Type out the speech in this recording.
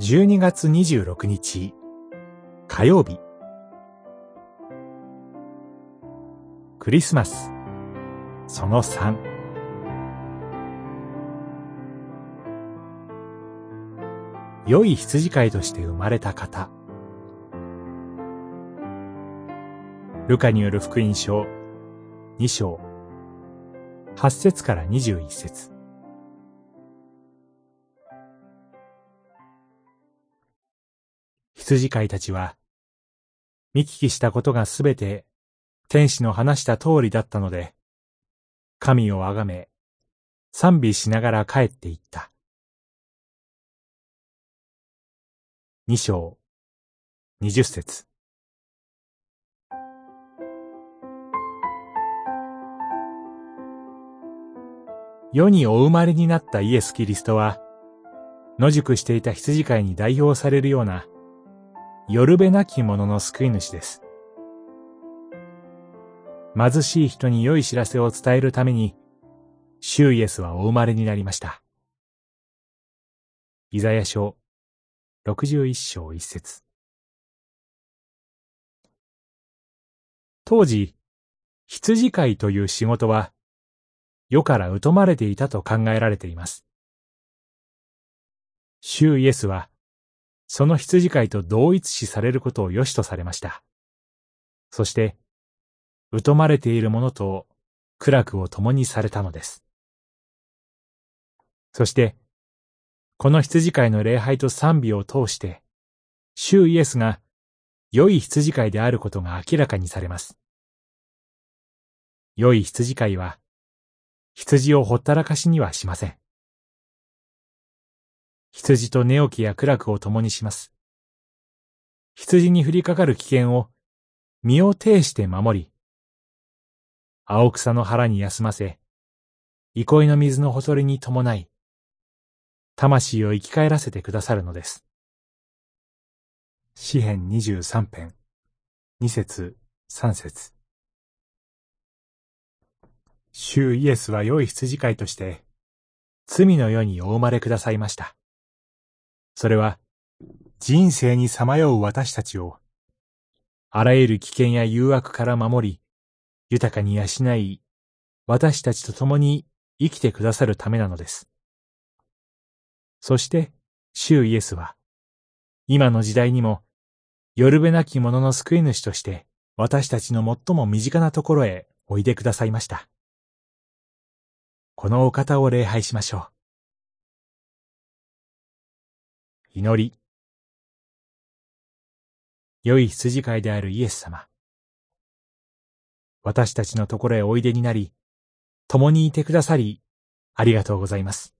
12月26日。火曜日。クリスマス。その3良い羊飼いとして生まれた方。ルカによる福音書2章。8節から21節。羊飼いたちは、見聞きしたことがすべて天使の話した通りだったので、神をあがめ、賛美しながら帰っていった。二章、二十節。世にお生まれになったイエス・キリストは、野宿していた羊飼いに代表されるような夜べなき者の救い主です。貧しい人に良い知らせを伝えるために、シューイエスはお生まれになりました。イザヤ書61章1節当時、羊飼いという仕事は、世から疎まれていたと考えられています。シューイエスは、その羊飼いと同一視されることを良しとされました。そして、疎まれている者と苦楽を共にされたのです。そして、この羊飼いの礼拝と賛美を通して、主イエスが良い羊飼いであることが明らかにされます。良い羊飼いは、羊をほったらかしにはしません。羊と寝起きや苦楽を共にします。羊に降りかかる危険を身を挺して守り、青草の腹に休ませ、憩いの水のほとりに伴い、魂を生き返らせてくださるのです。詩編二十三編、二節、三節。主イエスは良い羊飼いとして、罪の世にお生まれくださいました。それは、人生にさまよう私たちを、あらゆる危険や誘惑から守り、豊かに養い、私たちと共に生きてくださるためなのです。そして、主イエスは、今の時代にも、夜べなき者の救い主として、私たちの最も身近なところへおいでくださいました。このお方を礼拝しましょう。祈り。良い羊飼いであるイエス様。私たちのところへおいでになり、共にいてくださり、ありがとうございます。